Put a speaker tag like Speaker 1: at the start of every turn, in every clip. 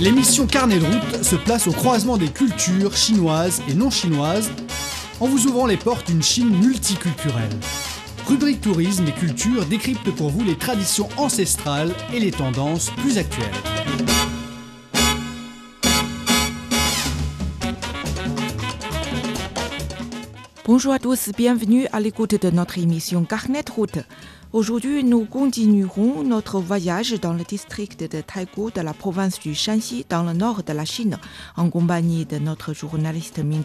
Speaker 1: L'émission Carnet de route se place au croisement des cultures chinoises et non chinoises en vous ouvrant les portes d'une Chine multiculturelle. Rubrique tourisme et culture décrypte pour vous les traditions ancestrales et les tendances plus actuelles.
Speaker 2: Bonjour à tous, bienvenue à l'écoute de notre émission Carnet Route. Aujourd'hui, nous continuerons notre voyage dans le district de Taigou de la province du Shanxi, dans le nord de la Chine, en compagnie de notre journaliste Min.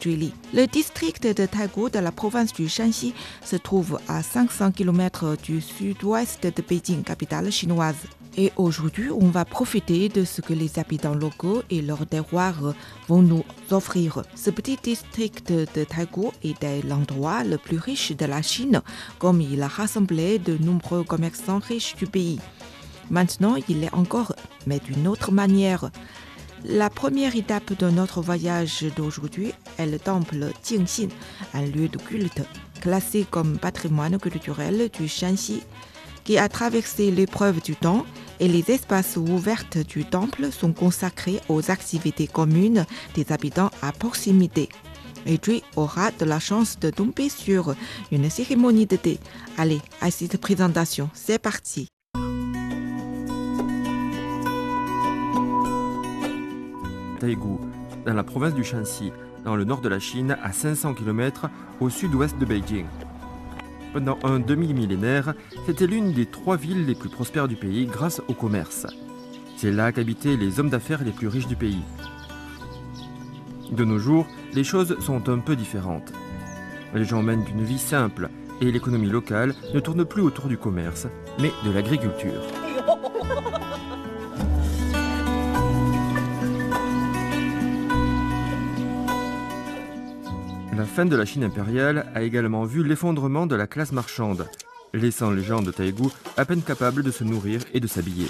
Speaker 2: Le district de Taigou de la province du Shanxi se trouve à 500 km du sud-ouest de Pékin, capitale chinoise. Et aujourd'hui, on va profiter de ce que les habitants locaux et leurs terroirs vont nous offrir. Ce petit district de Taigou est l'endroit le plus riche de la Chine, comme il a rassemblé de nombreux commerçants riches du pays. Maintenant, il est encore, mais d'une autre manière. La première étape de notre voyage d'aujourd'hui est le temple Jingxin, un lieu de culte classé comme patrimoine culturel du Shanxi, qui a traversé l'épreuve du temps et les espaces ouverts du temple sont consacrés aux activités communes des habitants à proximité. Et lui aura de la chance de tomber sur une cérémonie de thé. Allez, à cette présentation, c'est parti.
Speaker 3: Taïgou, dans la province du Shanxi, dans le nord de la Chine, à 500 km au sud-ouest de Beijing. Pendant un demi-millénaire, c'était l'une des trois villes les plus prospères du pays grâce au commerce. C'est là qu'habitaient les hommes d'affaires les plus riches du pays. De nos jours, les choses sont un peu différentes. Les gens mènent une vie simple et l'économie locale ne tourne plus autour du commerce, mais de l'agriculture. La fin de la Chine impériale a également vu l'effondrement de la classe marchande, laissant les gens de Taïgou à peine capables de se nourrir et de s'habiller.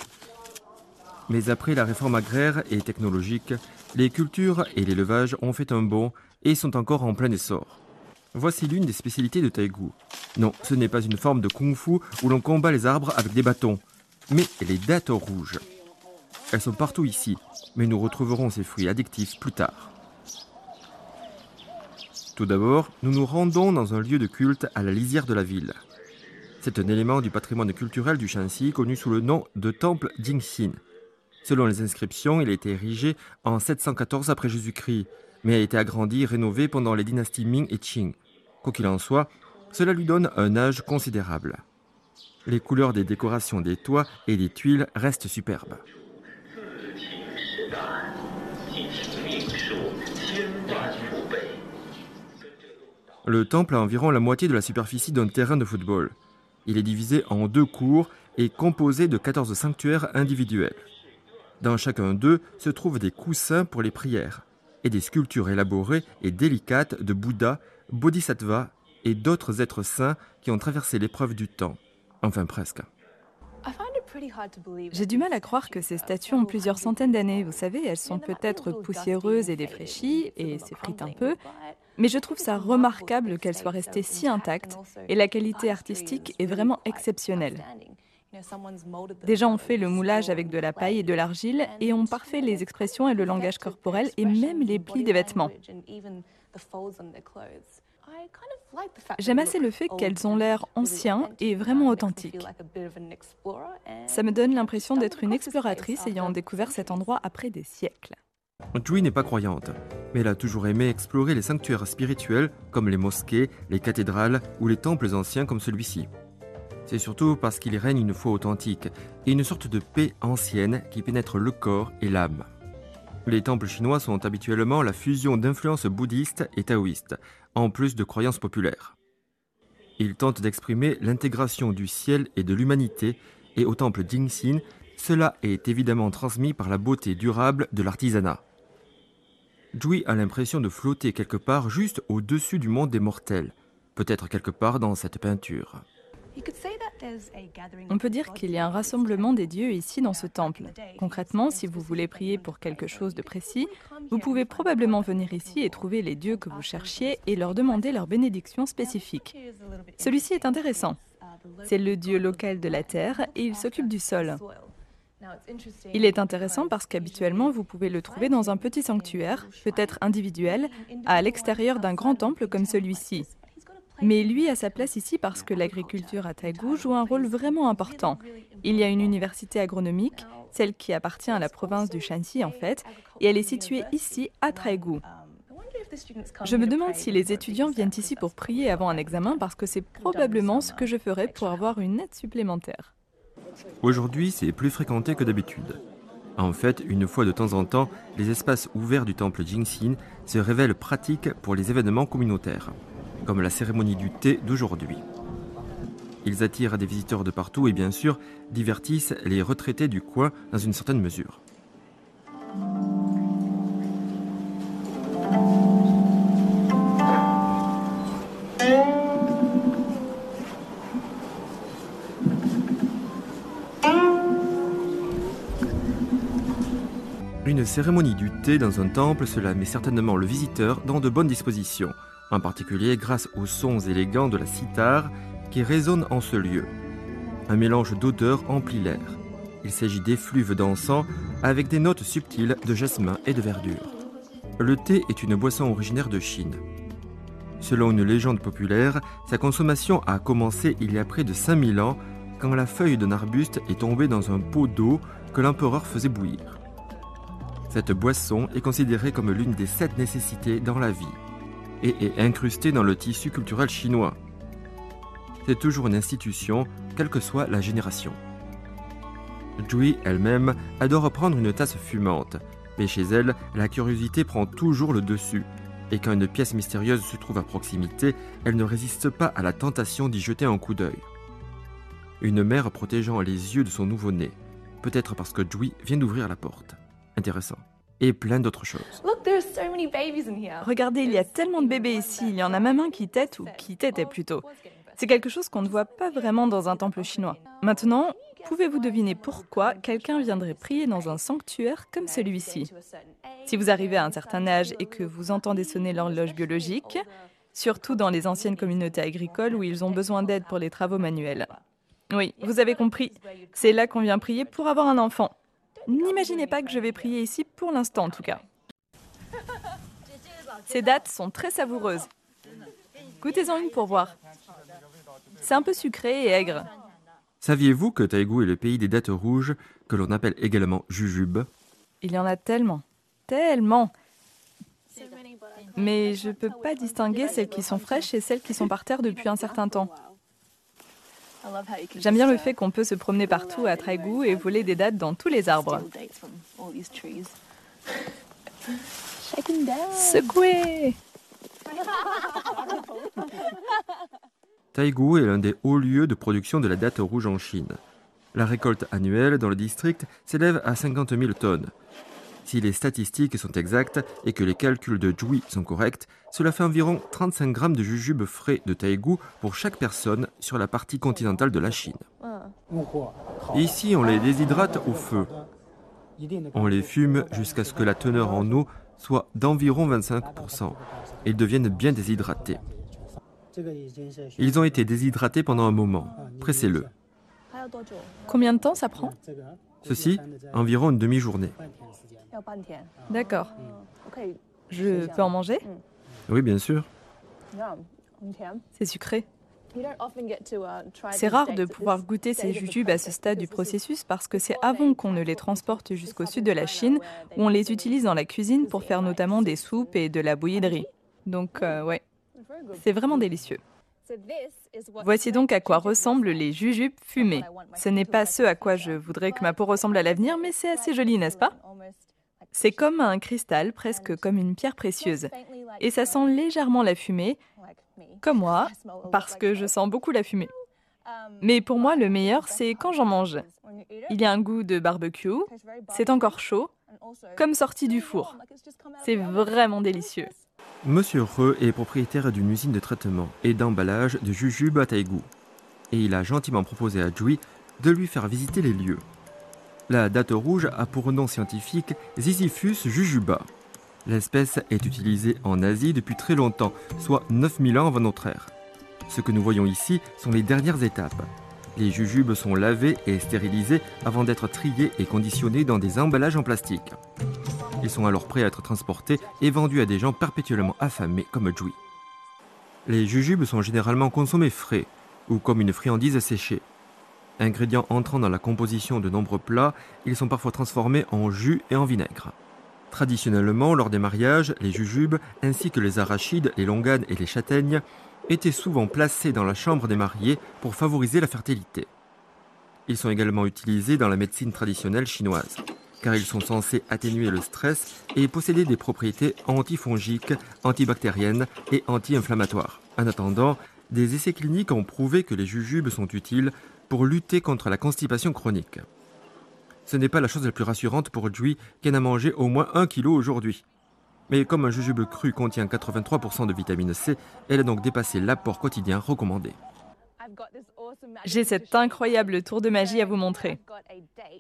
Speaker 3: Mais après la réforme agraire et technologique, les cultures et l'élevage ont fait un bond et sont encore en plein essor. Voici l'une des spécialités de Taïgou. Non, ce n'est pas une forme de kung-fu où l'on combat les arbres avec des bâtons, mais les dattes rouges. Elles sont partout ici, mais nous retrouverons ces fruits addictifs plus tard. Tout d'abord, nous nous rendons dans un lieu de culte à la lisière de la ville. C'est un élément du patrimoine culturel du Shanxi connu sous le nom de temple Jingxin. Selon les inscriptions, il a été érigé en 714 après Jésus-Christ, mais a été agrandi et rénové pendant les dynasties Ming et Qing. Quoi qu'il en soit, cela lui donne un âge considérable. Les couleurs des décorations des toits et des tuiles restent superbes. Le temple a environ la moitié de la superficie d'un terrain de football. Il est divisé en deux cours et composé de 14 sanctuaires individuels. Dans chacun d'eux se trouvent des coussins pour les prières et des sculptures élaborées et délicates de Bouddha, Bodhisattva et d'autres êtres saints qui ont traversé l'épreuve du temps. Enfin presque.
Speaker 4: J'ai du mal à croire que ces statues ont plusieurs centaines d'années. Vous savez, elles sont peut-être poussiéreuses et défraîchies et s'effritent un peu, mais je trouve ça remarquable qu'elle soit restée si intacte et la qualité artistique est vraiment exceptionnelle. Des gens ont fait le moulage avec de la paille et de l'argile et ont parfait les expressions et le langage corporel et même les plis des vêtements. J'aime assez le fait qu'elles ont l'air anciens et vraiment authentiques. Ça me donne l'impression d'être une exploratrice ayant découvert cet endroit après des siècles.
Speaker 3: Jui n'est pas croyante, mais elle a toujours aimé explorer les sanctuaires spirituels comme les mosquées, les cathédrales ou les temples anciens comme celui-ci. C'est surtout parce qu'il règne une foi authentique et une sorte de paix ancienne qui pénètre le corps et l'âme. Les temples chinois sont habituellement la fusion d'influences bouddhistes et taoïstes, en plus de croyances populaires. Ils tentent d'exprimer l'intégration du ciel et de l'humanité, et au temple Jingxin, cela est évidemment transmis par la beauté durable de l'artisanat. Jui a l'impression de flotter quelque part juste au-dessus du monde des mortels, peut-être quelque part dans cette peinture.
Speaker 4: On peut dire qu'il y a un rassemblement des dieux ici dans ce temple. Concrètement, si vous voulez prier pour quelque chose de précis, vous pouvez probablement venir ici et trouver les dieux que vous cherchiez et leur demander leur bénédiction spécifique. Celui-ci est intéressant. C'est le dieu local de la terre et il s'occupe du sol. Il est intéressant parce qu'habituellement, vous pouvez le trouver dans un petit sanctuaire, peut-être individuel, à l'extérieur d'un grand temple comme celui-ci. Mais lui a sa place ici parce que l'agriculture à Taïgou joue un rôle vraiment important. Il y a une université agronomique, celle qui appartient à la province du Shanxi en fait, et elle est située ici à Taïgou. Je me demande si les étudiants viennent ici pour prier avant un examen parce que c'est probablement ce que je ferais pour avoir une aide supplémentaire.
Speaker 3: Aujourd'hui, c'est plus fréquenté que d'habitude. En fait, une fois de temps en temps, les espaces ouverts du temple Jingxin se révèlent pratiques pour les événements communautaires, comme la cérémonie du thé d'aujourd'hui. Ils attirent des visiteurs de partout et bien sûr divertissent les retraités du coin dans une certaine mesure. Cérémonie du thé dans un temple, cela met certainement le visiteur dans de bonnes dispositions, en particulier grâce aux sons élégants de la cithare qui résonnent en ce lieu. Un mélange d'odeurs emplit l'air. Il s'agit d'effluves d'encens avec des notes subtiles de jasmin et de verdure. Le thé est une boisson originaire de Chine. Selon une légende populaire, sa consommation a commencé il y a près de 5000 ans quand la feuille d'un arbuste est tombée dans un pot d'eau que l'empereur faisait bouillir. Cette boisson est considérée comme l'une des sept nécessités dans la vie et est incrustée dans le tissu culturel chinois. C'est toujours une institution, quelle que soit la génération. Jui elle-même adore prendre une tasse fumante, mais chez elle, la curiosité prend toujours le dessus, et quand une pièce mystérieuse se trouve à proximité, elle ne résiste pas à la tentation d'y jeter un coup d'œil. Une mère protégeant les yeux de son nouveau-né, peut-être parce que Jui vient d'ouvrir la porte intéressant. Et plein d'autres choses.
Speaker 4: Regardez, il y a tellement de bébés ici. Il y en a même un qui tète ou qui tétait plutôt. C'est quelque chose qu'on ne voit pas vraiment dans un temple chinois. Maintenant, pouvez-vous deviner pourquoi quelqu'un viendrait prier dans un sanctuaire comme celui-ci? Si vous arrivez à un certain âge et que vous entendez sonner l'horloge biologique, surtout dans les anciennes communautés agricoles où ils ont besoin d'aide pour les travaux manuels. Oui, vous avez compris. C'est là qu'on vient prier pour avoir un enfant. N'imaginez pas que je vais prier ici pour l'instant en tout cas. Ces dates sont très savoureuses. Goûtez-en une pour voir. C'est un peu sucré et aigre.
Speaker 3: Saviez-vous que Taïgou est le pays des dattes rouges, que l'on appelle également jujube?
Speaker 4: Il y en a tellement, tellement. Mais je ne peux pas distinguer celles qui sont fraîches et celles qui sont par terre depuis un certain temps. J'aime bien le fait qu'on peut se promener partout à Taïgou et voler des dates dans tous les arbres. Secouez
Speaker 3: Taïgou est l'un des hauts lieux de production de la date rouge en Chine. La récolte annuelle dans le district s'élève à 50 000 tonnes. Si les statistiques sont exactes et que les calculs de Jui sont corrects, cela fait environ 35 grammes de jujubes frais de Taïgou pour chaque personne sur la partie continentale de la Chine. Ici, on les déshydrate au feu. On les fume jusqu'à ce que la teneur en eau soit d'environ 25%. et Ils deviennent bien déshydratés. Ils ont été déshydratés pendant un moment. Pressez-le.
Speaker 4: Combien de temps ça prend?
Speaker 3: Ceci, environ une demi-journée.
Speaker 4: D'accord. Je peux en manger?
Speaker 3: Oui, bien sûr.
Speaker 4: C'est sucré. C'est rare de pouvoir goûter ces jujubes à ce stade du processus parce que c'est avant qu'on ne les transporte jusqu'au sud de la Chine où on les utilise dans la cuisine pour faire notamment des soupes et de la bouillie de riz. Donc, euh, ouais, c'est vraiment délicieux. Voici donc à quoi ressemblent les jujubes fumés. Ce n'est pas ce à quoi je voudrais que ma peau ressemble à l'avenir, mais c'est assez joli, n'est-ce pas c'est comme un cristal, presque comme une pierre précieuse. Et ça sent légèrement la fumée, comme moi, parce que je sens beaucoup la fumée. Mais pour moi, le meilleur, c'est quand j'en mange. Il y a un goût de barbecue, c'est encore chaud, comme sorti du four. C'est vraiment délicieux.
Speaker 3: Monsieur Re est propriétaire d'une usine de traitement et d'emballage de jujube à Taïgou. Et il a gentiment proposé à Jui de lui faire visiter les lieux. La date rouge a pour nom scientifique Ziziphus jujuba. L'espèce est utilisée en Asie depuis très longtemps, soit 9000 ans avant notre ère. Ce que nous voyons ici sont les dernières étapes. Les jujubes sont lavés et stérilisés avant d'être triés et conditionnés dans des emballages en plastique. Ils sont alors prêts à être transportés et vendus à des gens perpétuellement affamés comme Jui. Les jujubes sont généralement consommés frais ou comme une friandise séchée. Ingrédients entrant dans la composition de nombreux plats, ils sont parfois transformés en jus et en vinaigre. Traditionnellement, lors des mariages, les jujubes, ainsi que les arachides, les longanes et les châtaignes, étaient souvent placés dans la chambre des mariés pour favoriser la fertilité. Ils sont également utilisés dans la médecine traditionnelle chinoise, car ils sont censés atténuer le stress et posséder des propriétés antifongiques, antibactériennes et anti-inflammatoires. En attendant, des essais cliniques ont prouvé que les jujubes sont utiles pour lutter contre la constipation chronique. Ce n'est pas la chose la plus rassurante pour Jui, qui en a mangé au moins un kilo aujourd'hui. Mais comme un jujube cru contient 83% de vitamine C, elle a donc dépassé l'apport quotidien recommandé.
Speaker 4: J'ai cet incroyable tour de magie à vous montrer.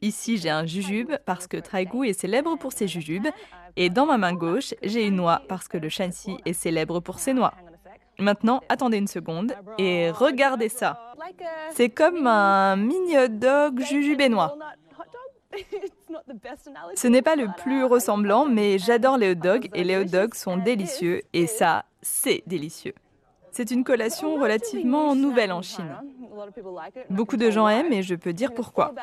Speaker 4: Ici, j'ai un jujube parce que Traigu est célèbre pour ses jujubes. Et dans ma main gauche, j'ai une noix parce que le Shanxi est célèbre pour ses noix. Maintenant, attendez une seconde et regardez ça. C'est comme un mini hot dog jujubénois. Ce n'est pas le plus ressemblant, mais j'adore les hot dogs et les hot dogs sont délicieux. Et ça, c'est délicieux. C'est une collation relativement nouvelle en Chine. Beaucoup de gens aiment et je peux dire pourquoi.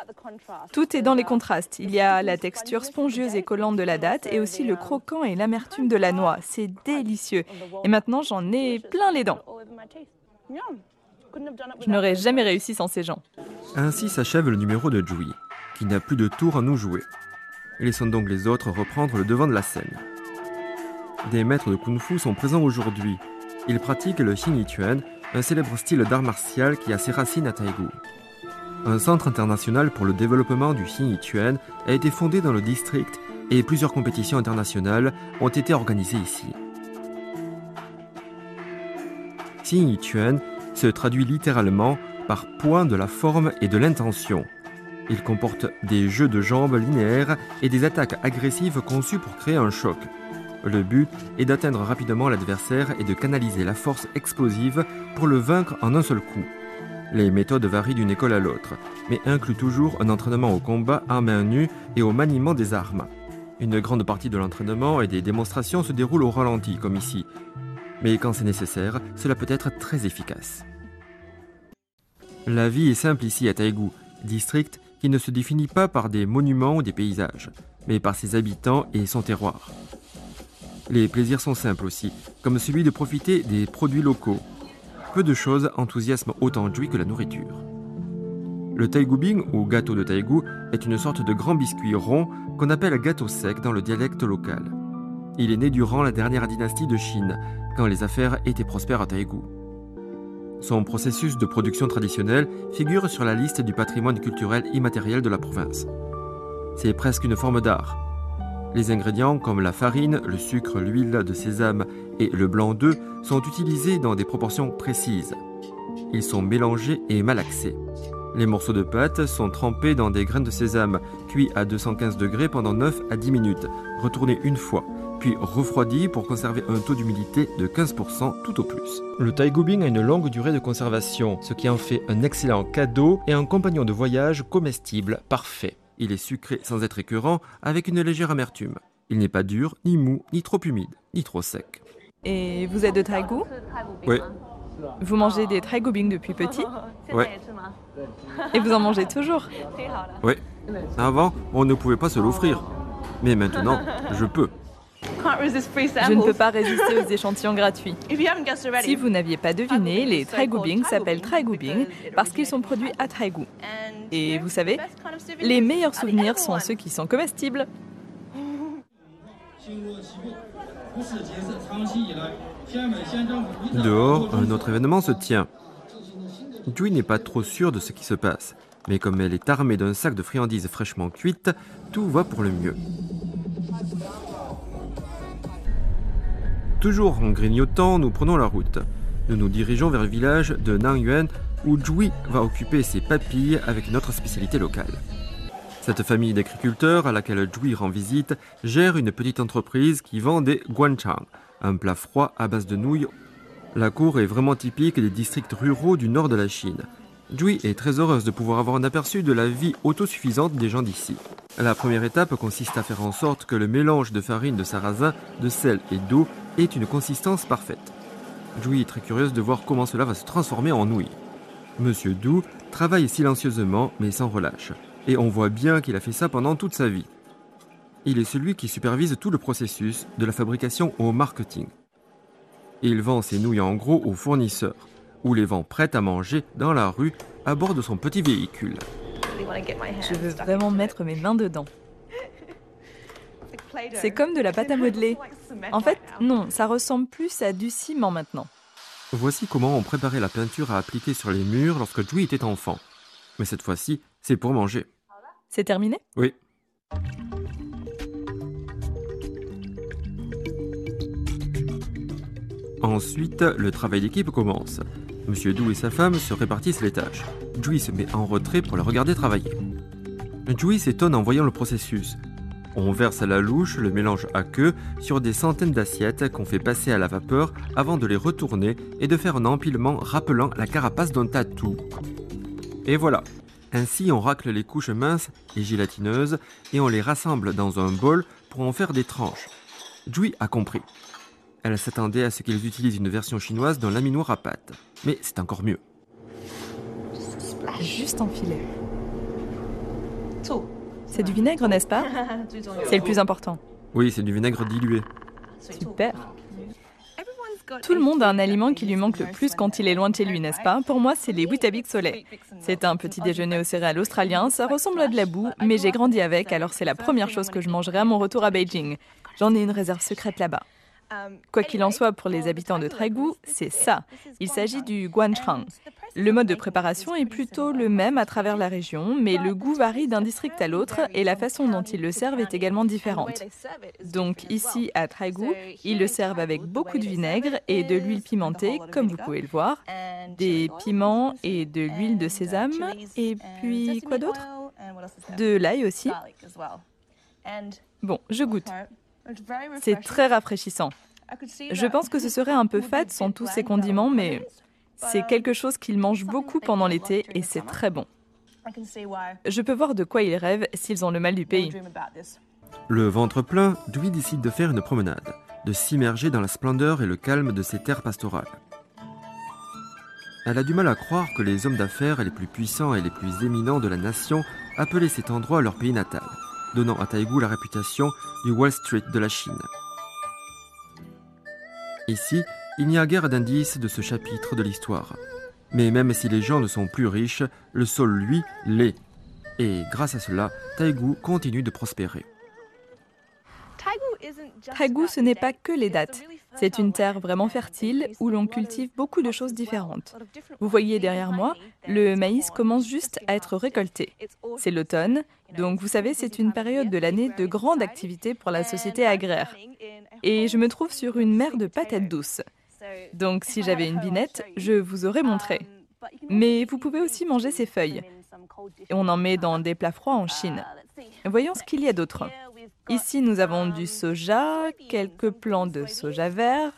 Speaker 4: Tout est dans les contrastes. Il y a la texture spongieuse et collante de la date et aussi le croquant et l'amertume de la noix. C'est délicieux. Et maintenant, j'en ai plein les dents. Je n'aurais jamais réussi sans ces gens.
Speaker 3: Ainsi s'achève le numéro de Jui qui n'a plus de tour à nous jouer. Laissons donc les autres reprendre le devant de la scène. Des maîtres de Kung Fu sont présents aujourd'hui. Ils pratiquent le Xinyiquan, un célèbre style d'art martial qui a ses racines à Taïgu. Un centre international pour le développement du Xinyiquan a été fondé dans le district et plusieurs compétitions internationales ont été organisées ici. Xinyiquan se traduit littéralement par point de la forme et de l'intention. Il comporte des jeux de jambes linéaires et des attaques agressives conçues pour créer un choc. Le but est d'atteindre rapidement l'adversaire et de canaliser la force explosive pour le vaincre en un seul coup. Les méthodes varient d'une école à l'autre, mais incluent toujours un entraînement au combat à main nue et au maniement des armes. Une grande partie de l'entraînement et des démonstrations se déroulent au ralenti, comme ici. Mais quand c'est nécessaire, cela peut être très efficace. La vie est simple ici à Taïgu, district qui ne se définit pas par des monuments ou des paysages, mais par ses habitants et son terroir. Les plaisirs sont simples aussi, comme celui de profiter des produits locaux. Peu de choses enthousiasment autant Jui que la nourriture. Le taigubing ou gâteau de taïgu est une sorte de grand biscuit rond qu'on appelle gâteau sec dans le dialecte local. Il est né durant la dernière dynastie de Chine, quand les affaires étaient prospères à Taïgu. Son processus de production traditionnel figure sur la liste du patrimoine culturel immatériel de la province. C'est presque une forme d'art. Les ingrédients comme la farine, le sucre, l'huile de sésame et le blanc d'œuf sont utilisés dans des proportions précises. Ils sont mélangés et malaxés. Les morceaux de pâte sont trempés dans des graines de sésame, cuits à 215 degrés pendant 9 à 10 minutes, retournés une fois, puis refroidi pour conserver un taux d'humidité de 15% tout au plus. Le taigubing a une longue durée de conservation, ce qui en fait un excellent cadeau et un compagnon de voyage comestible parfait. Il est sucré sans être écœurant, avec une légère amertume. Il n'est pas dur, ni mou, ni trop humide, ni trop sec.
Speaker 4: Et vous êtes de Taïgu
Speaker 3: Oui,
Speaker 4: Vous mangez des Taigubing depuis petit
Speaker 3: ouais,
Speaker 4: Et vous en mangez toujours
Speaker 3: ouais. Avant, on ne pouvait pas se l'offrir. Mais maintenant, je peux.
Speaker 4: Je ne peux pas résister aux échantillons gratuits. Si vous n'aviez pas deviné, les Traigubing s'appellent Traigubing parce qu'ils sont produits à Traigu. Et vous savez, les meilleurs souvenirs sont ceux qui sont comestibles.
Speaker 3: Dehors, un autre événement se tient. Dewey n'est pas trop sûr de ce qui se passe, mais comme elle est armée d'un sac de friandises fraîchement cuites, tout va pour le mieux. Toujours en grignotant, nous prenons la route. Nous nous dirigeons vers le village de Nangyuan où Jui va occuper ses papilles avec notre spécialité locale. Cette famille d'agriculteurs à laquelle Jui rend visite gère une petite entreprise qui vend des guanchang, un plat froid à base de nouilles. La cour est vraiment typique des districts ruraux du nord de la Chine. Jui est très heureuse de pouvoir avoir un aperçu de la vie autosuffisante des gens d'ici. La première étape consiste à faire en sorte que le mélange de farine de sarrasin, de sel et d'eau ait une consistance parfaite. Jui est très curieuse de voir comment cela va se transformer en nouilles. Monsieur Dou travaille silencieusement mais sans relâche, et on voit bien qu'il a fait ça pendant toute sa vie. Il est celui qui supervise tout le processus, de la fabrication au marketing. Il vend ses nouilles en gros aux fournisseurs, ou les vend prêtes à manger dans la rue à bord de son petit véhicule.
Speaker 4: Je veux vraiment mettre mes mains dedans. C'est comme de la pâte à modeler. En fait, non, ça ressemble plus à du ciment maintenant.
Speaker 3: Voici comment on préparait la peinture à appliquer sur les murs lorsque Jui était enfant. Mais cette fois-ci, c'est pour manger.
Speaker 4: C'est terminé?
Speaker 3: Oui. Ensuite, le travail d'équipe commence. Monsieur Dou et sa femme se répartissent les tâches. Jui se met en retrait pour la regarder travailler. Jui s'étonne en voyant le processus. On verse à la louche le mélange à queue sur des centaines d'assiettes qu'on fait passer à la vapeur avant de les retourner et de faire un empilement rappelant la carapace d'un tatou. Et voilà. Ainsi, on racle les couches minces et gélatineuses et on les rassemble dans un bol pour en faire des tranches. Jui a compris. Elle s'attendait à ce qu'ils utilisent une version chinoise d'un laminoir à pâte. Mais c'est encore mieux.
Speaker 4: Juste en filet. C'est du vinaigre, n'est-ce pas C'est le plus important.
Speaker 3: Oui, c'est du vinaigre dilué.
Speaker 4: Super. Tout le monde a un aliment qui lui manque le plus quand il est loin de chez lui, n'est-ce pas Pour moi, c'est les Weetabix Soleil. C'est un petit déjeuner au céréales australien, ça ressemble à de la boue, mais j'ai grandi avec, alors c'est la première chose que je mangerai à mon retour à Beijing. J'en ai une réserve secrète là-bas. Quoi qu'il en soit, pour les habitants de Traigu, c'est ça. Il s'agit du guanchang. Le mode de préparation est plutôt le même à travers la région, mais le goût varie d'un district à l'autre et la façon dont ils le servent est également différente. Donc ici à Traigu, ils le servent avec beaucoup de vinaigre et de l'huile pimentée, comme vous pouvez le voir, des piments et de l'huile de sésame, et puis quoi d'autre? De l'ail aussi. Bon, je goûte. C'est très rafraîchissant. Je pense que ce serait un peu fade sans tous ces condiments, mais c'est quelque chose qu'ils mangent beaucoup pendant l'été et c'est très bon. Je peux voir de quoi ils rêvent s'ils ont le mal du pays.
Speaker 3: Le ventre plein, Dewey décide de faire une promenade, de s'immerger dans la splendeur et le calme de ces terres pastorales. Elle a du mal à croire que les hommes d'affaires les plus puissants et les plus éminents de la nation appelaient cet endroit leur pays natal, donnant à Taïgou la réputation du Wall Street de la Chine. Ici, il n'y a guère d'indices de ce chapitre de l'histoire. Mais même si les gens ne sont plus riches, le sol, lui, l'est. Et grâce à cela, Taïgou continue de prospérer.
Speaker 4: Taïgou, ce n'est pas que les dates. C'est une terre vraiment fertile où l'on cultive beaucoup de choses différentes. Vous voyez derrière moi, le maïs commence juste à être récolté. C'est l'automne, donc vous savez, c'est une période de l'année de grande activité pour la société agraire. Et je me trouve sur une mer de patates douces. Donc si j'avais une binette, je vous aurais montré. Mais vous pouvez aussi manger ces feuilles. On en met dans des plats froids en Chine. Voyons ce qu'il y a d'autre. Ici, nous avons du soja, quelques plants de soja vert.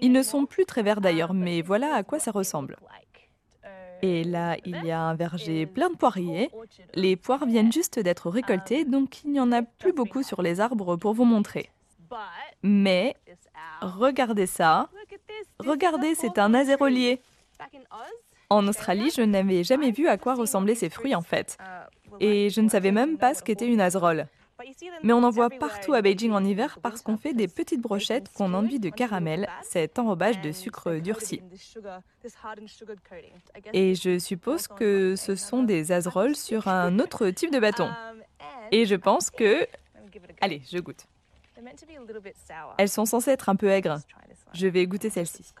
Speaker 4: Ils ne sont plus très verts d'ailleurs, mais voilà à quoi ça ressemble. Et là, il y a un verger plein de poiriers. Les poires viennent juste d'être récoltées, donc il n'y en a plus beaucoup sur les arbres pour vous montrer. Mais regardez ça. Regardez, c'est un azérolier. En Australie, je n'avais jamais vu à quoi ressemblaient ces fruits en fait. Et je ne savais même pas ce qu'était une azerole. Mais on en voit partout à Beijing en hiver parce qu'on fait des petites brochettes qu'on enduit de caramel, cet enrobage de sucre durci. Et je suppose que ce sont des azeroles sur un autre type de bâton. Et je pense que... Allez, je goûte. Elles sont censées être un peu aigres. Je vais goûter celle-ci.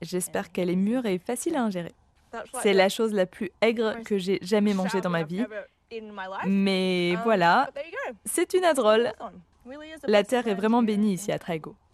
Speaker 4: J'espère qu'elle est mûre et facile à ingérer. C'est la chose la plus aigre que j'ai jamais mangée dans ma vie. Mais voilà, c'est une adrole. La terre est vraiment bénie ici à Traigo.